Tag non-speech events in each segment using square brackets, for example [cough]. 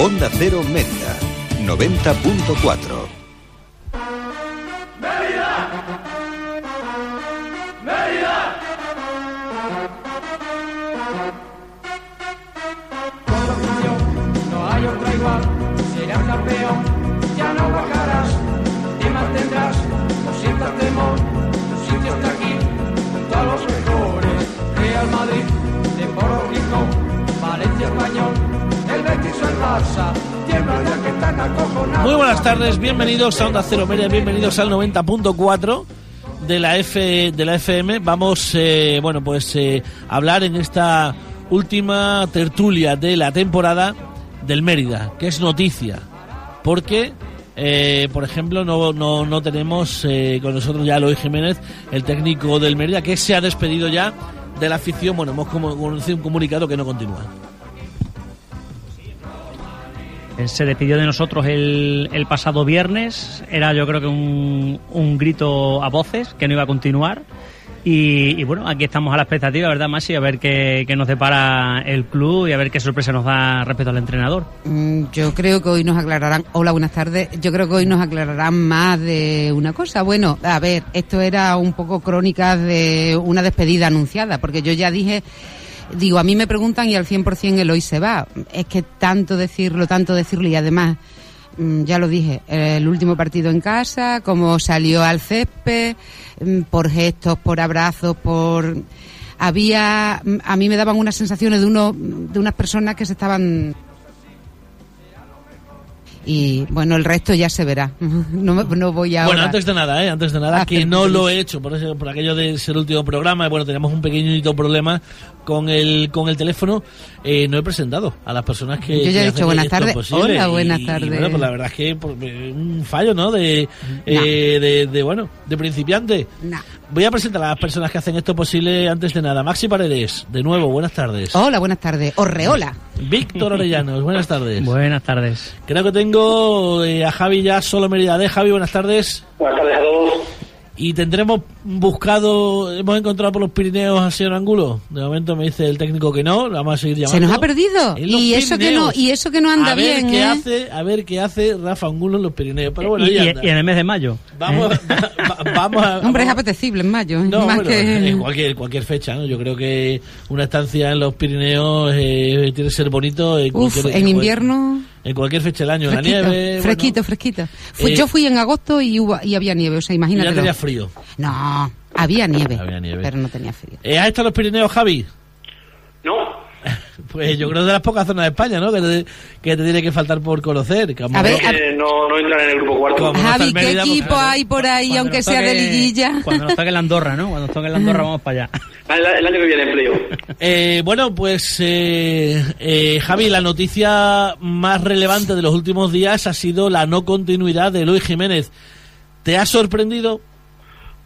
Onda Cero Mérida, 90.4. Muy buenas tardes, bienvenidos a Onda Cero Media, bienvenidos al 90.4 de la F de la FM. Vamos, eh, bueno, pues eh, a hablar en esta última tertulia de la temporada del Mérida, que es noticia, porque, eh, por ejemplo, no, no, no tenemos eh, con nosotros ya a Eloy Jiménez, el técnico del Mérida, que se ha despedido ya de la afición. Bueno, hemos conocido un comunicado que no continúa. Él se despidió de nosotros el, pasado viernes. Era yo creo que un, grito a voces que no iba a continuar. Y, bueno, aquí estamos a la expectativa, ¿verdad, Masi? A ver qué, qué nos depara el club y a ver qué sorpresa nos da respecto al entrenador. Mm, Yo creo que hoy nos aclararán, hola, buenas tardes, yo creo que hoy nos aclararán más de una cosa. Bueno, a ver, esto era un poco crónica de una despedida anunciada, porque yo ya dije, digo, a mí me preguntan y al 100% el hoy se va. Es que tanto decirlo, tanto decirlo y además, mm, ya lo dije, el último partido en casa, cómo salió al césped, mm, por gestos, por abrazos, por había mm, a mí me daban unas sensaciones de uno de unas personas que se estaban y bueno el resto ya se verá [laughs] no, me- no voy a Bueno, antes de nada, ¿eh? antes de nada, que [laughs] no lo he hecho por, ese- por aquello de ser el último programa. Bueno, teníamos un pequeñito problema con el con el teléfono. Eh, no he presentado a las personas que. Yo ya he dicho buenas tardes. Hola, buenas tardes. bueno, pues la verdad es que pues, eh, un fallo, ¿no? De, eh, de, de, bueno, de principiante. Nah. Voy a presentar a las personas que hacen esto posible antes de nada. Maxi Paredes, de nuevo, buenas tardes. hola buenas tardes Orreola Víctor Orellanos, buenas tardes. Buenas tardes. Creo que tengo eh, a Javi ya solo Mérida de Javi, buenas tardes. Buenas tardes a todos. Y tendremos buscado, hemos encontrado por los Pirineos al señor Angulo. De momento me dice el técnico que no, lo vamos a seguir llamando. se nos ha perdido y eso que no y eso que no anda a ver bien qué ¿eh? hace, a ver qué hace Rafa Angulo en los Pirineos. Pero bueno, y, ahí y- anda. y en el mes de mayo. Vamos, ¿eh? va- va- vamos a. hombre es apetecible en mayo no, más bueno, que en cualquier, cualquier fecha, ¿no? Yo creo que una estancia en los Pirineos eh, tiene que ser bonito. En, Uf, cualquier- en invierno En cualquier fecha del año, en la fresquito nieve. bueno. fresquito fresquito Fui- Eh, yo fui en agosto y hubo, y había nieve o sea imagínate ya tenía frío. no había nieve, Había nieve. pero no tenía frío Eh, ¿Has estado en los Pirineos, Javi? Pues yo creo de las pocas zonas de España, ¿no? Que te, que te tiene que faltar por conocer. Que A ver, eh, no, no entran en el grupo cuarto. Javi qué Mérida, pues, equipo hay por ahí aunque sea de liguilla Cuando nos toque la Andorra, ¿no? Cuando nos toque la Andorra vamos para allá. [laughs] El, el año que viene empleo. Eh, bueno, pues eh, eh, Javi, la noticia más relevante de los últimos días ha sido la no continuidad de Luis Jiménez. ¿Te ha sorprendido?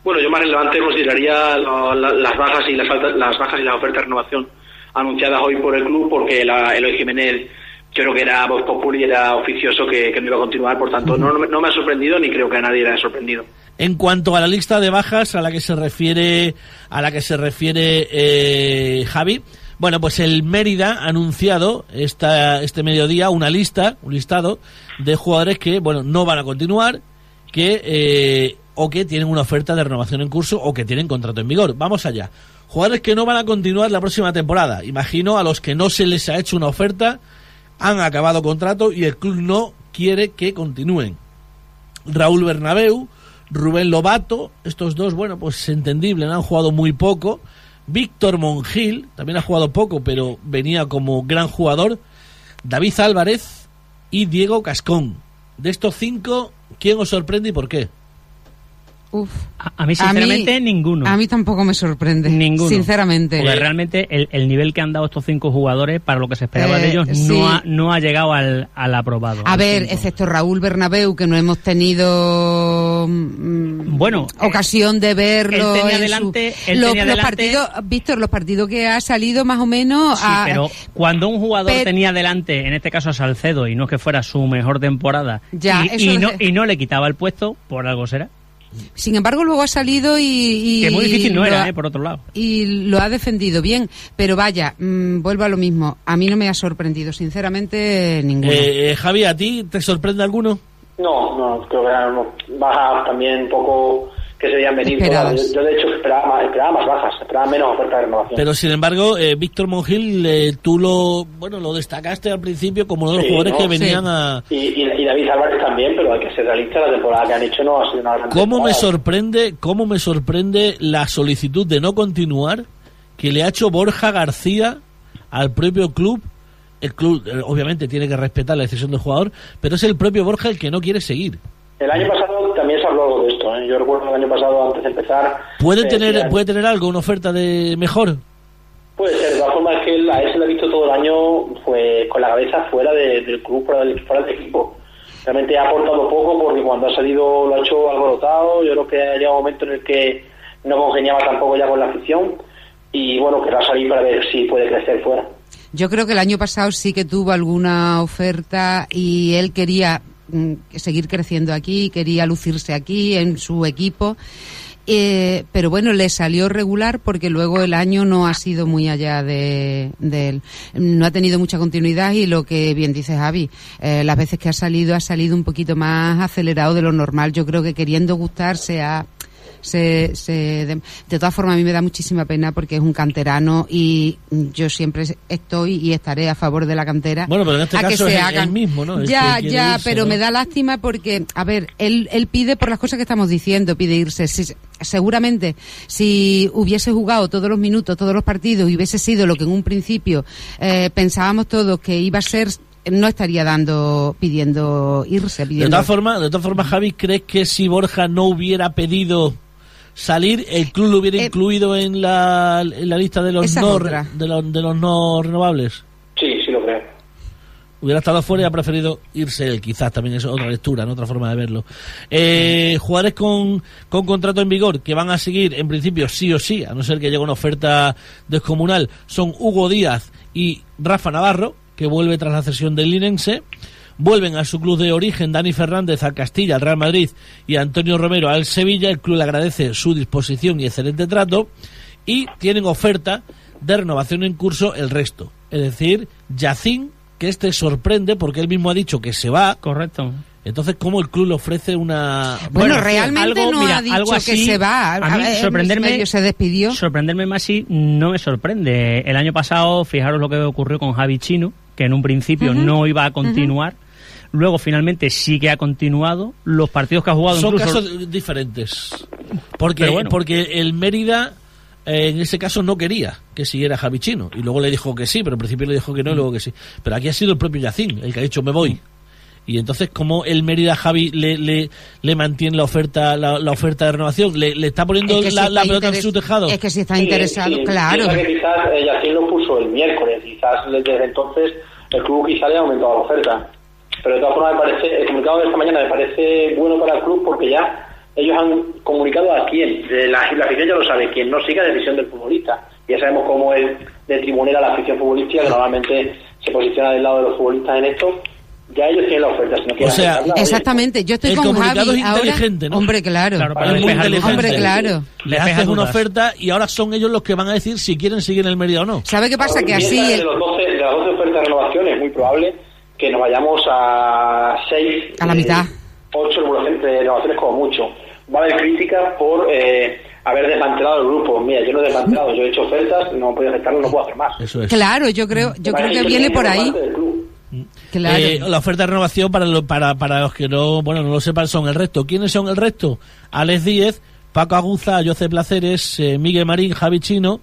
Bueno, yo más relevante consideraría lo- la- las bajas y las las bajas y las ofertas de renovación anunciadas hoy por el club, porque la, Eloy Jiménez yo creo que era voz populi era oficioso que, que no iba a continuar, por tanto no, no me ha sorprendido ni creo que a nadie le haya sorprendido. En cuanto a la lista de bajas a la que se refiere a la que se refiere eh, Javi, bueno, pues el Mérida ha anunciado esta, este mediodía una lista, un listado de jugadores que bueno no van a continuar, que eh, o que tienen una oferta de renovación en curso o que tienen contrato en vigor. Vamos allá. Jugadores que no van a continuar la próxima temporada. Imagino a los que no se les ha hecho una oferta, han acabado contrato y el club no quiere que continúen. Raúl Bernabeu, Rubén Lobato, estos dos, bueno, pues entendible, han jugado muy poco. Víctor Mongil, también ha jugado poco, pero venía como gran jugador. David Álvarez y Diego Cascón. De estos cinco, ¿quién os sorprende y por qué? Uf. A, a mí, sinceramente, ninguno. A mí tampoco me sorprende. Ninguno. Sinceramente. Porque realmente el, el nivel que han dado estos cinco jugadores para lo que se esperaba Eh, de ellos sí. no, ha, no ha llegado al, al aprobado. A al ver, cinco. excepto Raúl Bernabeu, que no hemos tenido mm, Bueno, ocasión de verlo. él tenía en su- delante- él los, tenía los delante- partidos, Víctor, los partidos que ha salido más o menos. Sí, a- pero cuando un jugador tenía delante, en este caso a Salcedo, y no es que fuera su mejor temporada, Ya, y, no, y no le quitaba el puesto, por algo será. Sin embargo, luego ha salido y... y que muy difícil no lo era, ha- eh, por otro lado. y lo ha defendido bien, pero vaya, mm, vuelvo a lo mismo. A mí no me ha sorprendido, sinceramente, ninguno. Eh, eh, Javi, ¿a ti te sorprende alguno? No, no, creo que unos bajas también un poco que se veían venir. Todas. Yo, yo, de hecho esperaba más, esperaba más bajas, esperaba menos oferta de renovación. Pero sin embargo, eh, Víctor Mongil, eh, tú lo bueno lo destacaste al principio como uno de los Sí, jugadores ¿no? que venían Sí. a... y, y, y David Álvarez también, pero hay que ser realista, la temporada que han hecho no ha sido una gran ¿Cómo me sorprende, cómo me sorprende la solicitud de no continuar que le ha hecho Borja García al propio club? El club eh, obviamente tiene que respetar la decisión del jugador, pero es el propio Borja el que no quiere seguir. El año pasado también se habló algo de esto. ¿eh? Yo recuerdo el año pasado, antes de empezar... ¿Puede eh, tener, puede tener algo, una oferta de mejor? Puede ser, de todas formas es que él- a él se le ha visto todo el año pues, con la cabeza fuera de- del club, fuera del, fuera del equipo. Realmente ha aportado poco porque cuando ha salido lo ha hecho alborotado. Yo creo que ha llegado un momento en el que no congeniaba tampoco ya con la afición y bueno, querrá salir para ver si puede crecer fuera. Yo creo que el año pasado sí que tuvo alguna oferta y él quería seguir creciendo aquí, quería lucirse aquí en su equipo. Eh, pero bueno, le salió regular porque luego el año no ha sido muy allá de, de él. No ha tenido mucha continuidad y lo que bien dice Javi, eh, las veces que ha salido ha salido un poquito más acelerado de lo normal. Yo creo que queriendo gustarse ha se, se de, de todas formas a mí me da muchísima pena porque es un canterano y yo siempre estoy y estaré a favor de la cantera Bueno, pero en este a que caso se es el- hagan el mismo, ¿no? Ya que ya irse, pero ¿no? me da lástima porque a ver él él pide por las cosas que estamos diciendo pide irse Si- seguramente si hubiese jugado todos los minutos todos los partidos y hubiese sido lo que en un principio eh, pensábamos todos que iba a ser no estaría dando pidiendo irse De todas formas, de todas formas, Javi, ¿crees que si Borja no hubiera pedido salir, el club lo hubiera Eh, incluido en la, en la lista de los no de los, de los no renovables? Sí, sí lo creo. Hubiera estado fuera y ha preferido irse él, quizás también es otra lectura, ¿no? otra forma de verlo. Eh, jugadores con, con contrato en vigor que van a seguir, en principio, sí o sí, a no ser que llegue una oferta descomunal, son Hugo Díaz y Rafa Navarro, que vuelve tras la cesión del Linense. Vuelven a su club de origen Dani Fernández al Castilla, al Real Madrid y Antonio Romero al Sevilla. El club le agradece su disposición y excelente trato. Y tienen oferta de renovación en curso el resto. Es decir, Yacín, que este sorprende porque él mismo ha dicho que se va. Correcto. Entonces, ¿cómo el club le ofrece una... bueno, Bueno, realmente algo, no mira, ha dicho algo que se va a mí ver, sorprenderme- medio se despidió Sorprenderme más si no me sorprende. El año pasado, fijaros lo que ocurrió con Javi Chino, que en un principio no iba a continuar. Luego, finalmente, sí que ha continuado. Los partidos que ha jugado Son incluso... casos diferentes. Porque, bueno. porque el Mérida, eh, en ese caso, no quería que siguiera Javi Chino. Y luego le dijo que sí, pero al principio le dijo que no y luego que sí. Pero aquí ha sido el propio Yacín el que ha dicho me voy. Y entonces, ¿cómo el Mérida Javi le, le, le mantiene la oferta la, la oferta de renovación? ¿Le, le está poniendo Es que si la, está la pelota en su tejado? es que si está Sí, interesado sí, claro que quizás eh, Yacine lo puso el miércoles, quizás desde entonces el club quizá le ha aumentado la oferta. Pero de todas formas, me parece, el comunicado de esta mañana me parece bueno para el club porque ya ellos han comunicado a quién. De La, la afición ya lo sabe, quien no siga decisión del futbolista. Ya sabemos cómo es de tribunera la afición futbolística, que normalmente se posiciona del lado de los futbolistas en esto. Ya ellos tienen la oferta, si no quieren O sea, aceptarla, oye, exactamente yo estoy El con comunicado Javi es ahora inteligente, ¿no? hombre claro, Claro, para Es muy inteligente. hombre claro Le haces una oferta y ahora son ellos los que van a decir si quieren seguir en el Mérida o no. ¿sabe qué pasa? que así de, los 12, de las 12 ofertas de renovación es muy probable que nos vayamos a 6 A la mitad. 8 renovaciones como mucho va a haber críticas por eh, haber desmantelado el grupo mira yo no he desmantelado yo he hecho ofertas no he podido aceptarlo no puedo hacer más Eso es. claro yo creo yo creo que viene por ahí claro Eh, la oferta de renovación para, lo- para, para los que no bueno no lo sepan son el resto. ¿Quiénes son el resto? Alex Díez, Paco Aguza, José Placeres, eh, Miguel Marín, Javi Chino,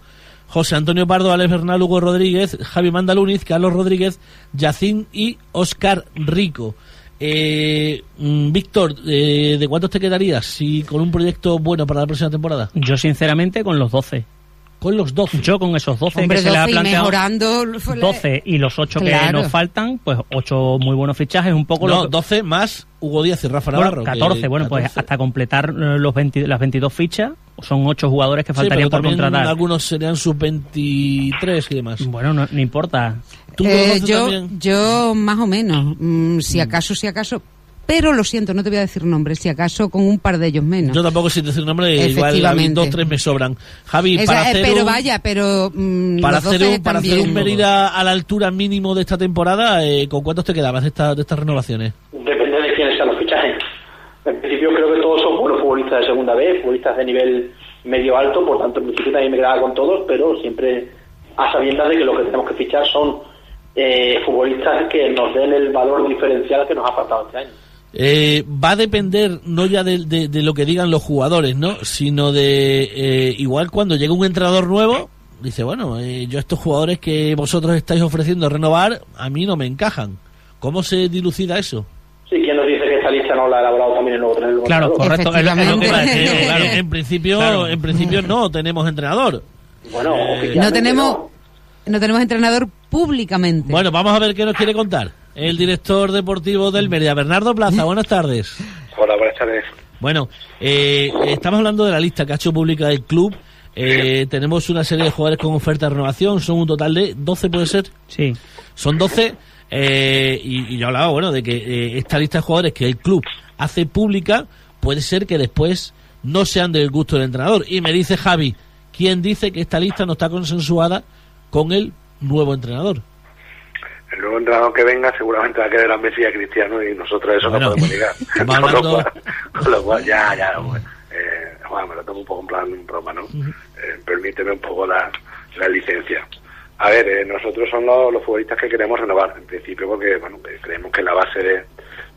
José Antonio Pardo, Alex Bernal, Hugo Rodríguez, Javi Mandaluniz, Carlos Rodríguez, Yacín y Oscar Rico. Eh, mm, Víctor, eh, ¿de cuántos te quedarías si con un proyecto bueno para la próxima temporada? Yo, sinceramente, con los 12. Con los 12. Yo con esos 12 hombre que se le ha 12 y planteado... mejorando 12 y los 8 Claro. que nos faltan, pues 8 muy buenos fichajes, un poco no, lo que- 12 más Hugo Díaz y Rafa Bueno, Navarro. que- 14, bueno, pues 14. hasta completar eh, los 20 las 22 fichas, son 8 jugadores que Sí, faltarían pero por contratar. algunos serían sub-23 y demás. Bueno, no, no importa. ¿Tú Eh, yo, también? yo más o menos, Mm, si acaso, si acaso, pero lo siento, no te voy a decir nombres, si acaso con un par de ellos menos. Yo tampoco sin decir nombre, igual a mí Efectivamente. dos, tres me sobran. Javi, Esa- para eh, hacer pero un, vaya, pero mm, para hacer 12 un, para hacer un Mérida a la altura mínimo de esta temporada, eh, ¿con cuántos te quedabas de, esta- de estas renovaciones? Depende de quiénes sean los fichajes. En principio creo que todos son buenos futbolistas de segunda vez, futbolistas de nivel medio alto, por tanto en principio también me quedaba con todos, pero siempre a sabiendas de que lo que tenemos que fichar son eh, futbolistas que nos den el valor diferencial que nos ha faltado este año. Eh, va a depender no ya de, de- de lo que digan los jugadores, ¿no? Sino de eh, igual cuando llega un entrenador nuevo, dice, bueno, eh, yo estos jugadores que vosotros estáis ofreciendo renovar, a mí no me encajan. ¿Cómo se dilucida eso? Sí, ¿quién nos dice que esta lista no la ha elaborado también el nuevo entrenador? Claro, correcto. Es lo- es lo que iba a decir, Efectivamente. Claro, en principio, Claro. en principio no tenemos entrenador. Bueno, Eh, No tenemos, no. no tenemos entrenador públicamente. Bueno, vamos a ver qué nos quiere contar el director deportivo del Mérida, Bernardo Plaza. Buenas tardes. Hola, buenas tardes. Bueno, eh, estamos hablando de la lista que ha hecho pública el club. Eh, tenemos una serie de jugadores con oferta de renovación, son un total de 12, puede ser. Sí. Son 12. eh, y, y yo hablaba, bueno, de que eh, esta lista de jugadores que el club hace pública puede ser que después no sean del gusto del entrenador. Y me dice Javi, ¿quién dice que esta lista no está consensuada con el nuevo entrenador? El nuevo entrenador que venga seguramente va a querer a Messi y a Cristiano y nosotros eso Bueno, no podemos estamos [laughs] Con lo cual- con lo cual, ya, ya, bueno, eh, Juan, me lo tomo un poco en plan broma, ¿no? Eh, permíteme un poco la, la licencia. A ver, eh, nosotros son los, los futbolistas que queremos renovar, en principio porque, bueno, creemos que la base de-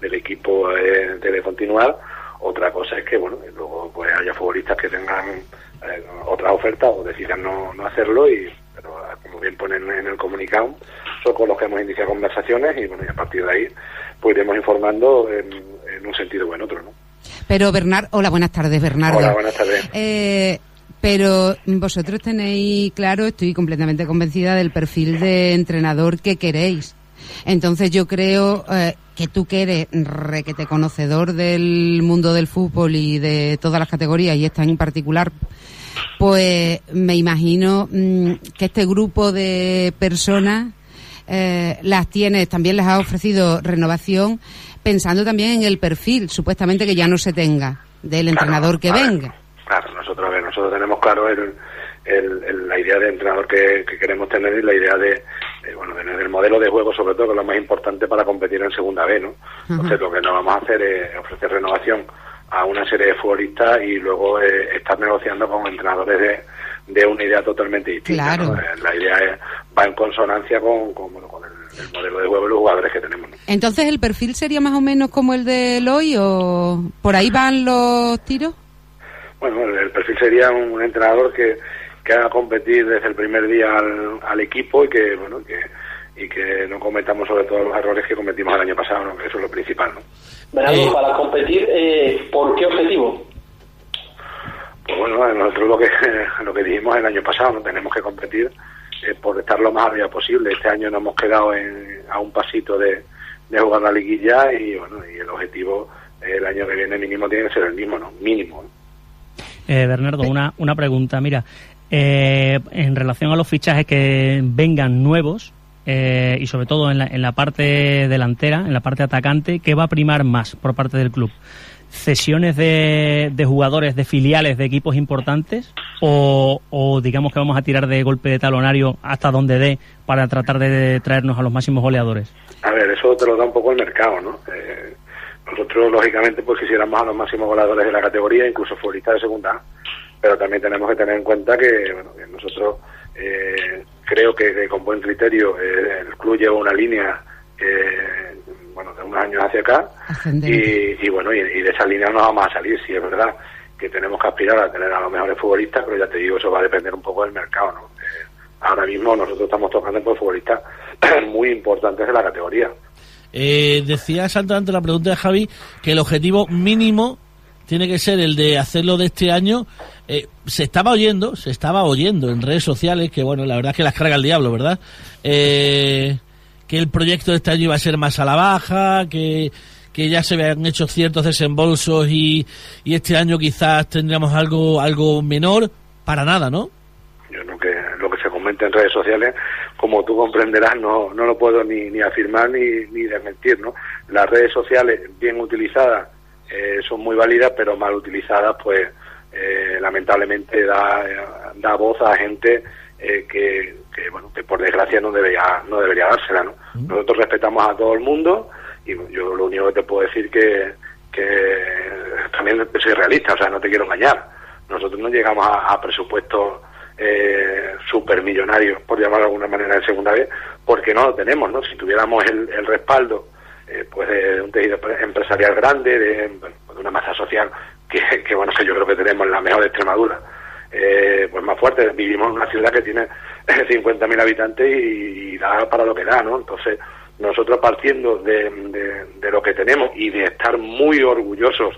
del equipo debe continuar. Otra cosa es que, bueno, luego pues haya futbolistas que tengan eh, otras ofertas o decidan no, no hacerlo y, pero como bien ponen en el comunicado, con los que hemos iniciado conversaciones y, bueno, y a partir de ahí pues iremos informando en, en un sentido o en otro, ¿no? Pero Bernardo, hola, buenas tardes, Bernardo. Hola, buenas tardes. Eh, pero vosotros tenéis claro, estoy completamente convencida del perfil de entrenador que queréis. Entonces yo creo eh, que tú que eres requete conocedor del mundo del fútbol y de todas las categorías y esta en particular, pues me imagino mm, que este grupo de personas eh, las tienes, también les ha ofrecido renovación, pensando también en el perfil, supuestamente que ya no se tenga, del entrenador que ver, venga. Claro, nosotros, a ver, nosotros tenemos claro el, el- el- la idea de entrenador que, que queremos tener y la idea de, de, bueno, de- del modelo de juego, sobre todo, que es lo más importante para competir en segunda B, ¿no? Entonces, lo que nos vamos a hacer es ofrecer renovación a una serie de futbolistas y luego eh, estar negociando con entrenadores de, de una idea totalmente distinta. Claro. ¿no? Eh, La idea es- va en consonancia con, con, bueno, con el, el modelo de juego y los jugadores que tenemos. ¿no? Entonces, ¿el perfil sería más o menos como el de Eloy o por ahí van los tiros? Bueno, el el perfil sería un, un entrenador que, que haga competir desde el primer día al, al equipo y que, bueno, que, y que no cometamos sobre todo los errores que cometimos el año pasado, ¿no? que eso es lo principal. ¿no? Bernardo, Eh, para competir, eh, ¿por qué objetivo? Pues bueno, nosotros lo que, [laughs] lo que dijimos el año pasado, no tenemos que competir eh, por estar lo más arriba posible. Este año nos hemos quedado en- a un pasito de, de jugar la liguilla y bueno, y el objetivo eh, el año que viene mínimo tiene que ser el mismo, ¿no? Mínimo. ¿no? Eh, Bernardo, una, una pregunta. Mira, eh, en relación a los fichajes que vengan nuevos eh, y sobre todo en la, en la parte delantera, en la parte atacante, ¿qué va a primar más por parte del club? ¿Cesiones de, de jugadores de filiales de equipos importantes o, o digamos que vamos a tirar de golpe de talonario hasta donde dé para tratar de traernos a los máximos goleadores? A ver, eso te lo da un poco el mercado, ¿no? Eh, nosotros, lógicamente, pues quisiéramos a los máximos goleadores de la categoría, incluso futbolistas de segunda, pero también tenemos que tener en cuenta que, bueno, que nosotros eh, creo que, con buen criterio eh, una línea, eh, bueno, de unos años hacia acá, y, y bueno, y, y de esa línea no vamos a salir, sí es verdad que tenemos que aspirar a tener a los mejores futbolistas, pero ya te digo, eso va a depender un poco del mercado, ¿no? Eh, ahora mismo nosotros estamos tocando por futbolistas [clears throat] muy importantes de la categoría. Eh, decía Santa ante la pregunta de Javi que el objetivo mínimo tiene que ser el de hacerlo de este año. Eh, se estaba oyendo, se estaba oyendo en redes sociales que, bueno, la verdad es que las carga el diablo, ¿verdad? Eh, que el proyecto de este año iba a ser más a la baja, que, que ya se habían hecho ciertos desembolsos y, y este año quizás tendríamos algo, algo menor. Para nada, ¿no? Yo lo que, lo que se comenta en redes sociales, como tú comprenderás, no, no lo puedo ni, ni afirmar ni, ni desmentir, ¿no? Las redes sociales, bien utilizadas, eh, son muy válidas, pero mal utilizadas, pues eh, lamentablemente da, da voz a gente eh, que, que, bueno, que por desgracia no debería, no debería dársela, ¿no? Nosotros respetamos a todo el mundo y yo lo único que te puedo decir que, que también soy realista, o sea, no te quiero engañar. Nosotros no llegamos a, a presupuestos eh, supermillonarios, por llamarlo de alguna manera, de segunda vez, porque no lo tenemos, ¿no? Si tuviéramos el, el respaldo eh, pues de un tejido empresarial grande, de, de una masa social que, que, bueno, yo creo que tenemos la mejor de Extremadura, eh, pues más fuerte. Vivimos en una ciudad que tiene [laughs] 50.000 habitantes y, da para lo que da, ¿no? Entonces, nosotros partiendo de, de, lo que tenemos y de estar muy orgullosos,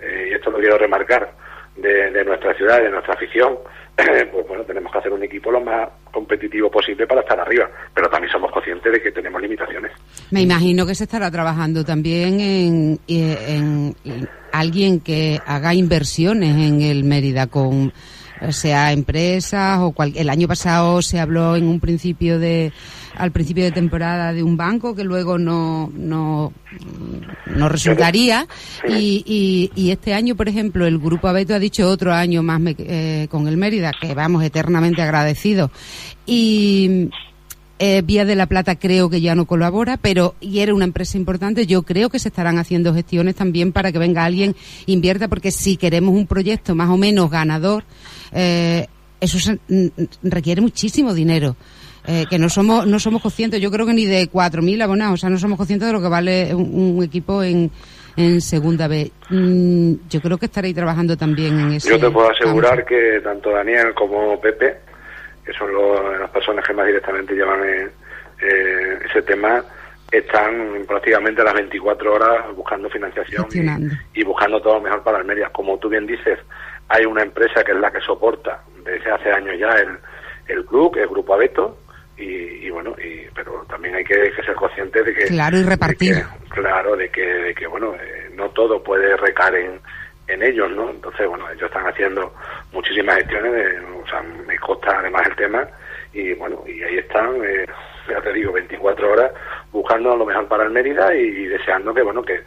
eh, y esto lo quiero remarcar, de, de nuestra ciudad, de nuestra afición, [clears throat] pues bueno, tenemos que hacer un equipo lo más competitivo posible para estar arriba, pero también somos conscientes de que tenemos limitaciones. Me imagino que se estará trabajando también en, en alguien que haga inversiones en el Mérida con sea empresas o cual, el año pasado se habló en un principio de al principio de temporada de un banco que luego no no, no resultaría. Y, y, y, este año por ejemplo el grupo Abeto ha dicho otro año más me, eh, con el Mérida que vamos eternamente agradecidos. Y eh, Vía de la Plata creo que ya no colabora, pero y era una empresa importante, yo creo que se estarán haciendo gestiones también para que venga alguien invierta, porque si queremos un proyecto más o menos ganador, eh, eso se, requiere muchísimo dinero. Eh, que no somos no somos conscientes, yo creo que ni de 4.000 abonados, o sea, no somos conscientes de lo que vale un, un equipo en, en segunda vez. Mm, yo creo que estaréis trabajando también en eso. Yo te puedo asegurar campo. que tanto Daniel como Pepe que son los, las personas que más directamente llevan eh, eh, ese tema, están prácticamente a las 24 horas buscando financiación y, y, buscando todo lo mejor para Almería. Como tú bien dices, hay una empresa que es la que soporta desde hace años ya el, el club, el Grupo Abeto, y, y, bueno, y, pero también hay que, que, ser conscientes de que... Claro, y repartir. De que, claro, de que, de que bueno, eh, no todo puede recaer en en ellos, ¿no? Entonces, bueno, ellos están haciendo muchísimas gestiones, de, o sea, me consta además el tema y bueno, y ahí están, eh, ya te digo, 24 horas buscando lo mejor para el Mérida y, deseando que, bueno, que,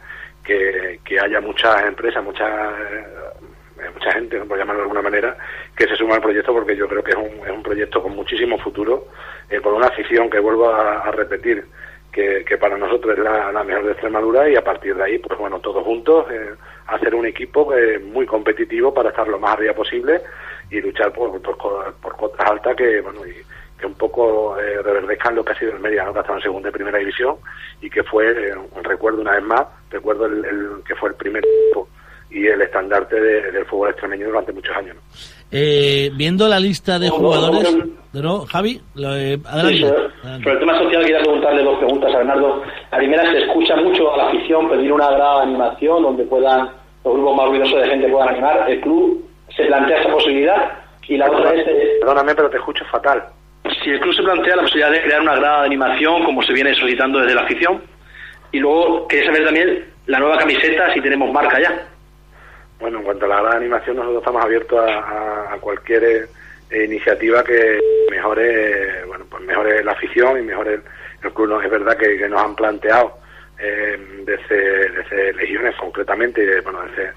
que, que, haya muchas empresas, muchas eh, mucha gente, por llamarlo de alguna manera, que se suma al proyecto porque yo creo que es un, es un proyecto con muchísimo futuro, eh, por una afición que vuelvo a, a repetir, que, que, para nosotros es la, la, mejor de Extremadura y a partir de ahí, pues bueno, todos juntos, eh, hacer un equipo eh, muy competitivo para estar lo más arriba posible y luchar por, por, por cotas altas que, bueno, y, que un poco eh, reverdezcan lo que ha sido el Mérida, ¿no? que ha estado en segunda y primera división y que fue, eh, recuerdo una vez más, recuerdo el, el, que fue el primer equipo y el estandarte de, del fútbol extremeño durante muchos años. Eh, viendo la lista de jugadores, ¿de no, Javi? Lo, eh, adelante. Sí, sobre, sobre, el tema social quería preguntarle dos preguntas a Bernardo. La primera, se escucha mucho a la afición pedir una grada de animación donde puedan los grupos más ruidosos de gente puedan animar. ¿El club se plantea esa posibilidad? Y la otra es... Eh, Perdóname, pero te escucho fatal. Si el club se plantea la posibilidad de crear una grada de animación, como se viene solicitando desde la afición, y luego quería saber también la nueva camiseta, si tenemos marca ya. Bueno, en cuanto a la gran animación, nosotros estamos abiertos a, a, a cualquier eh, iniciativa que mejore, bueno, pues mejore la afición y mejore el, el club. No, es verdad que, que, nos han planteado eh, desde, desde Legiones concretamente, bueno, desde,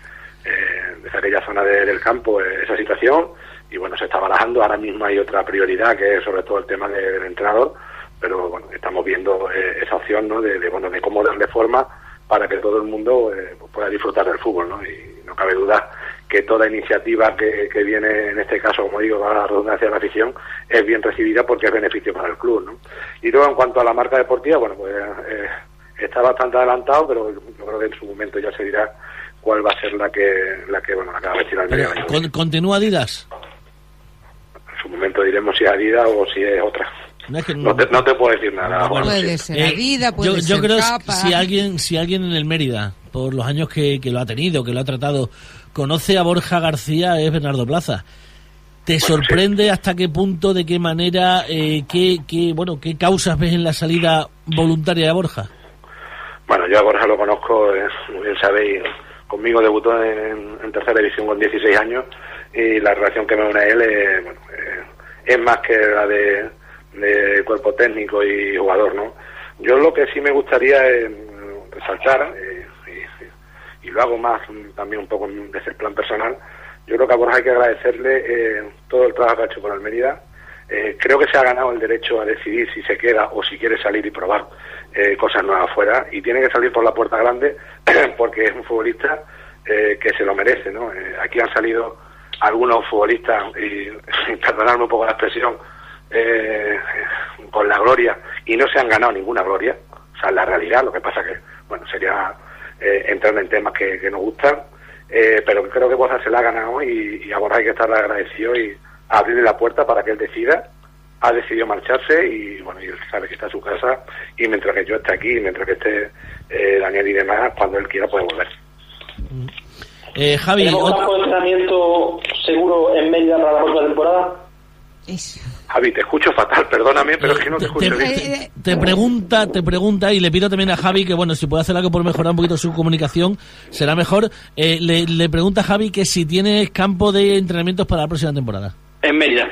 eh, aquella zona de, del campo eh, esa situación y bueno, se está barajando. Ahora mismo hay otra prioridad que es sobre todo el tema de, del entrenador, pero bueno, estamos viendo eh, esa opción, ¿no? De, bueno, de cómo darle forma para que todo el mundo eh, pueda disfrutar del fútbol, ¿no? Y no cabe duda que toda iniciativa que, que viene, en este caso, como digo, a la redundancia de la afición, es bien recibida porque es beneficio para el club, ¿no? Y luego, en cuanto a la marca deportiva, bueno, pues eh, está bastante adelantado, pero yo creo que en su momento ya se dirá cuál va a ser la que, la que bueno, la que va a vestir al Con, ¿Continúa Adidas? En su momento diremos si es Adidas o si es otra. No, es que no, no, te, no, te, puedo decir nada. Bueno, puede ser eh, Adidas, puede yo, ser yo creo capa. si alguien, si alguien en el Mérida, por los años que, que, lo ha tenido, que lo ha tratado, conoce a Borja García, es Bernardo Plaza. ¿Te bueno, sorprende sí. hasta qué punto, de qué manera, eh, qué, qué, bueno, qué causas ves en la salida voluntaria de Borja? Bueno, yo a Borja lo conozco, eh, bien sabéis, conmigo debutó en, tercera división con 16 años y la relación que me une a él es, bueno, es más que la de cuerpo técnico y jugador, ¿no? Yo lo que sí me gustaría es mm, resaltar, eh, y, lo hago más mm, también un poco desde el plan personal, yo creo que a Borja hay que agradecerle eh, todo el trabajo que ha hecho con Almería. Eh, creo que se ha ganado el derecho a decidir si se queda o si quiere salir y probar eh, cosas nuevas afuera y tiene que salir por la puerta grande [clears throat] porque es un futbolista eh, que se lo merece. ¿no? Eh, aquí han salido algunos futbolistas, y, [laughs] perdonadme un poco la expresión, eh, con la gloria y no se han ganado ninguna gloria. O sea, la realidad, lo que pasa que, bueno, sería eh, entrar en temas que, que nos gustan, pero creo que Borja se la ha ganado y, y a Borja hay que estar agradecido y abrirle la puerta para que él decida. Ha decidido marcharse y, bueno, y él sabe que está en su casa y mientras que yo esté aquí, mientras que esté eh, Daniel y demás, cuando él quiera puede volver. Eh, Javi, ¿Tenemos campo de entrenamiento seguro en Mérida para la próxima temporada? Javi, te escucho fatal, perdóname, pero es que no te te, escucho bien. te- te pregunta, te pregunta y le pido también a Javi que bueno, si puede hacer algo por mejorar un poquito su comunicación, será mejor. Eh, le, le pregunta a Javi que si tiene campo de entrenamientos para la próxima temporada. En Mérida.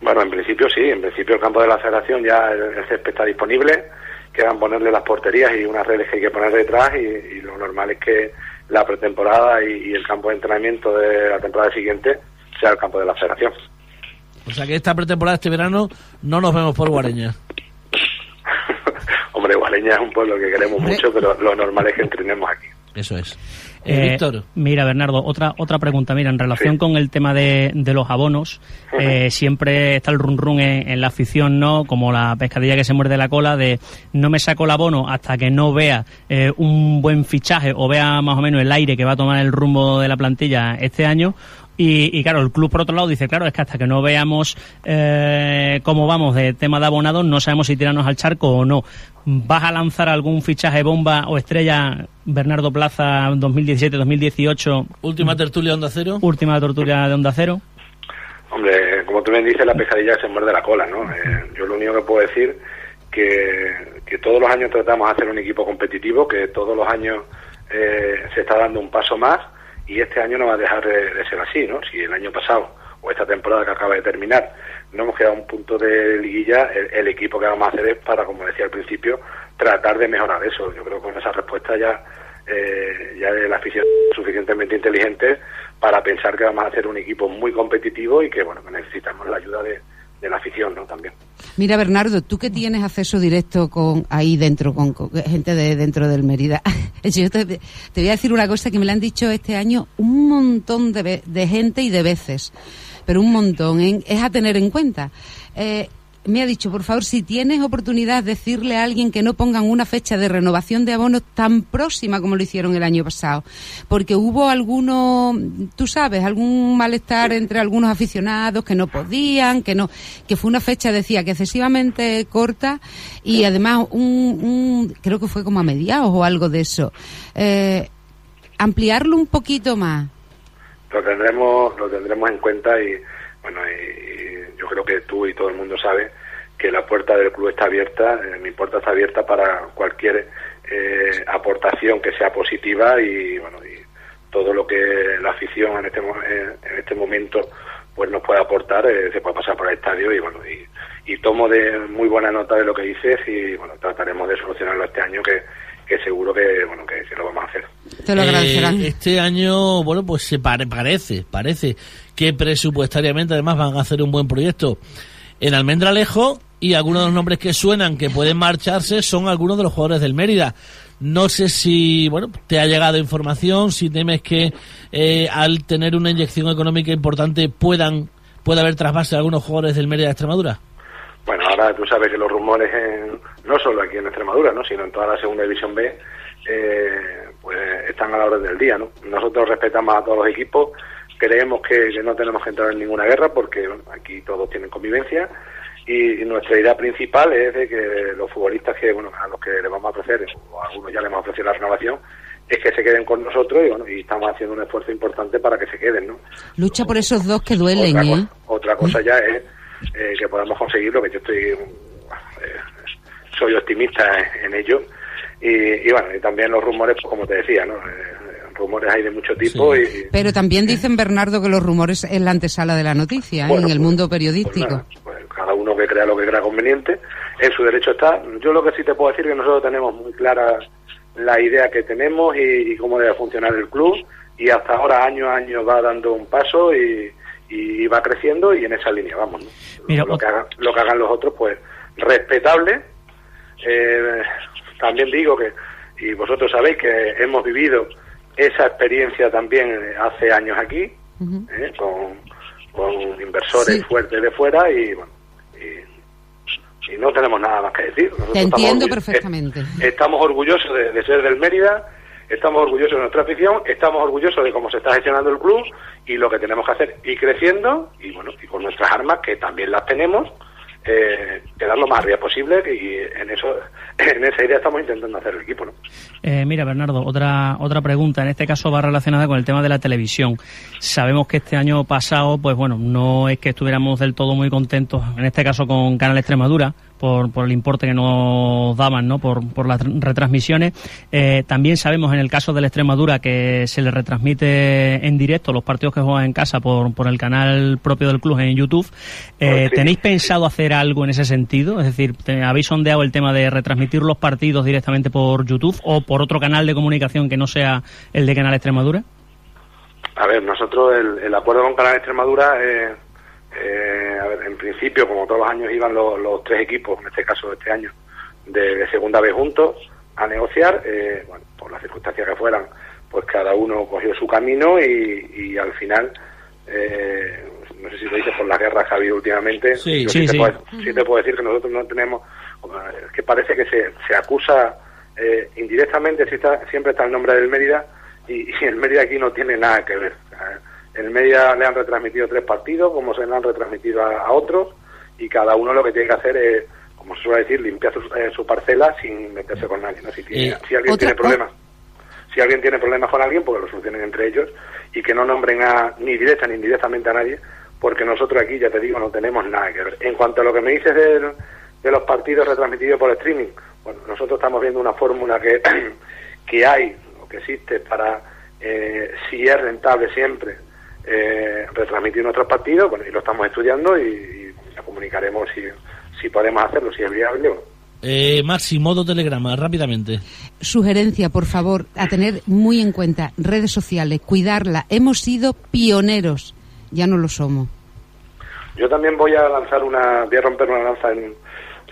Bueno, en principio sí, en principio el campo de la federación ya el, el césped está disponible, quedan ponerle las porterías y unas redes que hay que poner detrás y, y lo normal es que la pretemporada y, y el campo de entrenamiento de la temporada siguiente sea el campo de la federación. O sea que esta pretemporada, este verano, no nos vemos por Guareña. [laughs] Hombre, Gualeña es un pueblo que queremos mucho, pero lo normal es que entrenemos aquí. Eso es. Eh, Eh, Víctor. Mira, Bernardo, otra otra pregunta. Mira, en relación Sí. con el tema de, de los abonos, eh, siempre está el run run en, en la afición, ¿no? Como la pescadilla que se muerde la cola de no me saco el abono hasta que no vea eh, un buen fichaje o vea más o menos el aire que va a tomar el rumbo de la plantilla este año. Y, y claro, el club por otro lado dice, claro, es que hasta que no veamos eh, cómo vamos de tema de abonados, no sabemos si tirarnos al charco o no. ¿Vas a lanzar algún fichaje bomba o estrella Bernardo Plaza 2017-2018, Última tertulia Onda Cero. última tortura de Onda Cero? Hombre, como tú bien dices, la pesadilla se muerde la cola, ¿no? Eh, yo lo único que puedo decir que, que todos los años tratamos de hacer un equipo competitivo, que todos los años eh, se está dando un paso más y este año no va a dejar de, ser así, ¿no? Si el año pasado o esta temporada que acaba de terminar no hemos quedado un punto de liguilla, el, el equipo que vamos a hacer es para, como decía al principio, tratar de mejorar eso. Yo creo que con esa respuesta ya eh, ya de la afición suficientemente inteligente para pensar que vamos a hacer un equipo muy competitivo y que bueno que necesitamos la ayuda de, de la afición no también Mira, Bernardo, tú que tienes acceso directo con ahí dentro, con, gente de dentro del Mérida. [laughs] Yo te, voy a decir una cosa que me la han dicho este año un montón de, de gente y de veces, pero un montón. Es a tener en cuenta. Eh, me ha dicho, por favor, si tienes oportunidad, decirle a alguien que no pongan una fecha de renovación de abonos tan próxima como lo hicieron el año pasado. Porque hubo alguno, tú sabes, algún malestar entre algunos aficionados que no podían, que no, que fue una fecha, decía, que excesivamente corta y además un, un creo que fue como a mediados o algo de eso. Eh, ampliarlo un poquito más. lo tendremos lo tendremos en cuenta y bueno y, y creo que tú y todo el mundo sabe que la puerta del club está abierta eh, mi puerta está abierta para cualquier eh, aportación que sea positiva y bueno y todo lo que la afición en este en este momento pues nos puede aportar eh, se puede pasar por el estadio y bueno y, y tomo de muy buena nota de lo que dices y bueno trataremos de solucionarlo este año que, que seguro que bueno que, que lo vamos a hacer Te lo agradecerán. Eh, este año, bueno, pues se pare- parece, parece que presupuestariamente además van a hacer un buen proyecto en Almendralejo y algunos de los nombres que suenan que pueden marcharse son algunos de los jugadores del Mérida. No sé si, bueno, te ha llegado información, si temes que eh, al tener una inyección económica importante puedan pueda haber trasvase de algunos jugadores del Mérida de Extremadura. Bueno, ahora tú sabes que los rumores, en- no solo aquí en Extremadura, ¿no? sino en toda la segunda división B, eh, pues están a la orden del día. ¿no? Nosotros respetamos a todos los equipos, creemos que, que no tenemos que entrar en ninguna guerra porque bueno, aquí todos tienen convivencia y, y nuestra idea principal es de que los futbolistas que bueno a los que le vamos a ofrecer, o a algunos ya le hemos ofrecido la renovación, es que se queden con nosotros y bueno y estamos haciendo un esfuerzo importante para que se queden, ¿no? Lucha por esos dos que duelen, otra, ¿eh? cosa, otra cosa ya es eh, que podamos conseguirlo, que yo estoy eh, soy optimista en, en ello. Y, y bueno, y también los rumores, pues como te decía, ¿no? Eh, rumores hay de mucho tipo Sí. y, Pero también dicen, Bernardo, que los rumores es la antesala de la noticia, ¿eh? Bueno, en el pues- mundo pues periodístico. nada, pues cada uno que crea lo que crea conveniente, en su derecho está. Yo lo que sí te puedo decir es que nosotros tenemos muy clara la idea que tenemos y, cómo debe funcionar el club y hasta ahora año a año va dando un paso y, va creciendo y en esa línea vamos. lo, que hagan, lo que hagan los otros pues respetable. Eh, también digo que, y vosotros sabéis que hemos vivido esa experiencia también hace años aquí, ¿eh? con, inversores fuertes de fuera y bueno, y, no tenemos nada más que decir. Te entiendo perfectamente. Estamos orgullosos de, ser del Mérida, estamos orgullosos de nuestra afición, estamos orgullosos de cómo se está gestionando el club y lo que tenemos que hacer y creciendo y bueno y con nuestras armas que también las tenemos eh, quedar lo más arriba posible y en eso [laughs] en esa idea estamos intentando hacer el equipo ¿no? Eh, mira Bernardo otra otra pregunta en este caso va relacionada con el tema de la televisión sabemos que este año pasado pues bueno no es que estuviéramos del todo muy contentos en este caso con Canal Extremadura por, por el importe que nos daban ¿no? por, por las retransmisiones. Eh, también sabemos en el caso de la Extremadura que se le retransmite en directo los partidos que juegan en casa por, por el canal propio del club en YouTube. Eh, ¿Tenéis pensado hacer algo en ese sentido? Es decir, ¿habéis sondeado el tema de retransmitir los partidos directamente por YouTube o por otro canal de comunicación que no sea el de Canal Extremadura? A ver, nosotros el, acuerdo con Canal Extremadura eh, eh, a ver, en principio, como todos los años iban los, tres equipos, en este caso este año, de, segunda vez juntos a negociar, eh, bueno, por las circunstancias que fueran, pues cada uno cogió su camino y, al final, eh, no sé si lo dices por las guerras que ha habido últimamente, sí, sí, te Puedo, sí, te puedo decir que nosotros no tenemos, que parece que se, se acusa eh, indirectamente, si siempre está el nombre del Mérida y, y el Mérida aquí no tiene nada que ver. En media le han retransmitido tres partidos, como se le han retransmitido a, otros, y cada uno lo que tiene que hacer es, como se suele decir, limpiar su, eh, parcela sin meterse con nadie. Si, eh, si alguien tiene problemas, si alguien tiene problemas con alguien, pues lo solucionen entre ellos y que no nombren a, ni directa ni indirectamente a nadie, porque nosotros aquí, ya te digo, no tenemos nada que ver. En cuanto a lo que me dices de, de los partidos retransmitidos por streaming, bueno, nosotros estamos viendo una fórmula que, [clears throat] que hay o que existe para, eh, si es rentable siempre, eh, retransmitir nuestros partidos, bueno, y lo estamos estudiando y, ya comunicaremos si, si podemos hacerlo, si es viable o eh, Maxi, modo telegrama, rápidamente. Sugerencia, por favor, a tener muy en cuenta redes sociales, cuidarla. Hemos sido pioneros, ya no lo somos. Yo también voy a lanzar una, voy a romper una lanza en,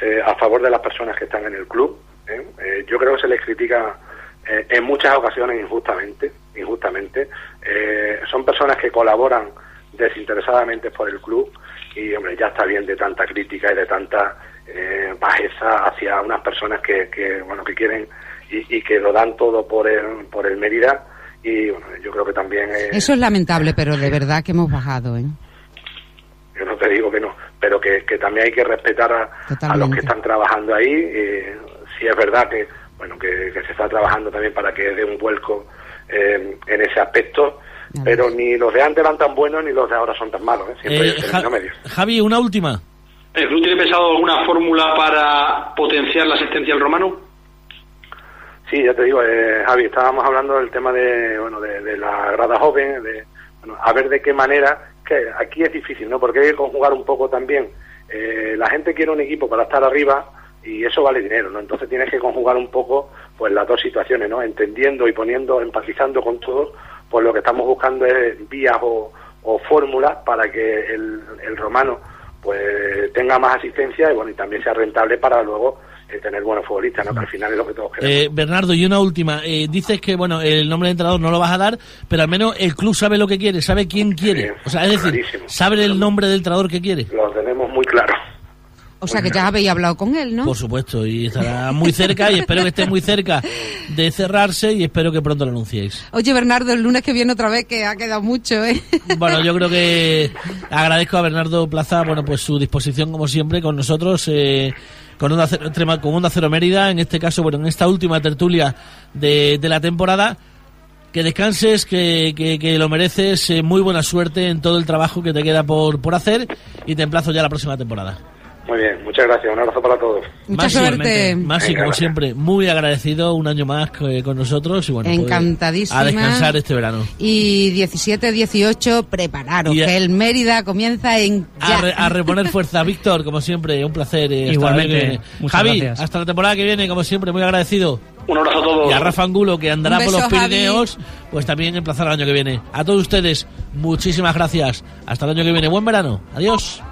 eh, a favor de las personas que están en el club. ¿eh? yo creo que se les critica en muchas ocasiones injustamente injustamente. Eh, son personas que colaboran desinteresadamente por el club y, hombre, ya está bien de tanta crítica y de tanta eh, bajeza hacia unas personas que, que bueno, que quieren y, que lo dan todo por el, por el Mérida y, bueno, yo creo que también... Eso es lamentable, pero de verdad que hemos bajado, ¿eh? Yo no te digo que no, pero que, también hay que respetar a, los que están trabajando ahí. Eh, si es verdad que, bueno, que, que se está trabajando también para que dé un vuelco eh, en ese aspecto. Pero ni los de antes eran tan buenos ni los de ahora son tan malos. ¿eh? Siempre eh, medio. Javi, una última. ¿El club tiene pensado alguna fórmula para potenciar la asistencia al romano? Sí, ya te digo, eh, Javi, estábamos hablando del tema de, bueno, de, la grada joven, de, bueno, a ver de qué manera, que aquí es difícil, ¿no? Porque hay que conjugar un poco también. Eh, la gente quiere un equipo para estar arriba, y eso vale dinero, ¿no? Entonces tienes que conjugar un poco pues las dos situaciones, ¿no? Entendiendo y poniendo, empatizando con todos, pues lo que estamos buscando es vías o, fórmulas para que el, el, romano pues tenga más asistencia y bueno y también sea rentable para luego eh, tener buenos futbolistas, ¿no? Que al final es lo que todos queremos. Eh, Bernardo, y una última. Eh, dices que, bueno, el nombre de entrenador no lo vas a dar, pero al menos el club sabe lo que quiere, sabe quién quiere. o sea, es decir, sabe el nombre del entrenador que quiere. Lo tenemos muy claro. O sea que ya habéis hablado con él, ¿no? Por supuesto, y estará muy cerca y espero que esté muy cerca de cerrarse y espero que pronto lo anunciéis. Oye, Bernardo, el lunes que viene otra vez, que ha quedado mucho, ¿eh? Bueno, yo creo que agradezco a Bernardo Plaza, bueno, pues su disposición como siempre con nosotros. Eh, con Onda Cero, con Onda Cero Mérida, en este caso, bueno, en esta última tertulia de, de la temporada. Que descanses, que, que, lo mereces, eh, muy buena suerte en todo el trabajo que te queda por, por hacer y te emplazo ya la próxima temporada. Muy bien, Muchas gracias, un abrazo para todos. Mucha Masi, suerte. Masi, Venga, como gracias. siempre, muy agradecido un año más eh, con nosotros y bueno, pues, Encantadísima. a descansar este verano. Y 17, 18, prepararos, Y que el Mérida comienza en ya. A, re- a reponer fuerza, [laughs] Víctor, como siempre, un placer. eh, Igualmente, muchas Javi, gracias. hasta la temporada que viene, como siempre, muy agradecido. Un abrazo a todos. Y a Rafa Angulo, que andará por los Javi. Pirineos, pues también emplazar el año que viene. A todos ustedes, muchísimas gracias. Hasta el año que viene. Buen verano. Adiós.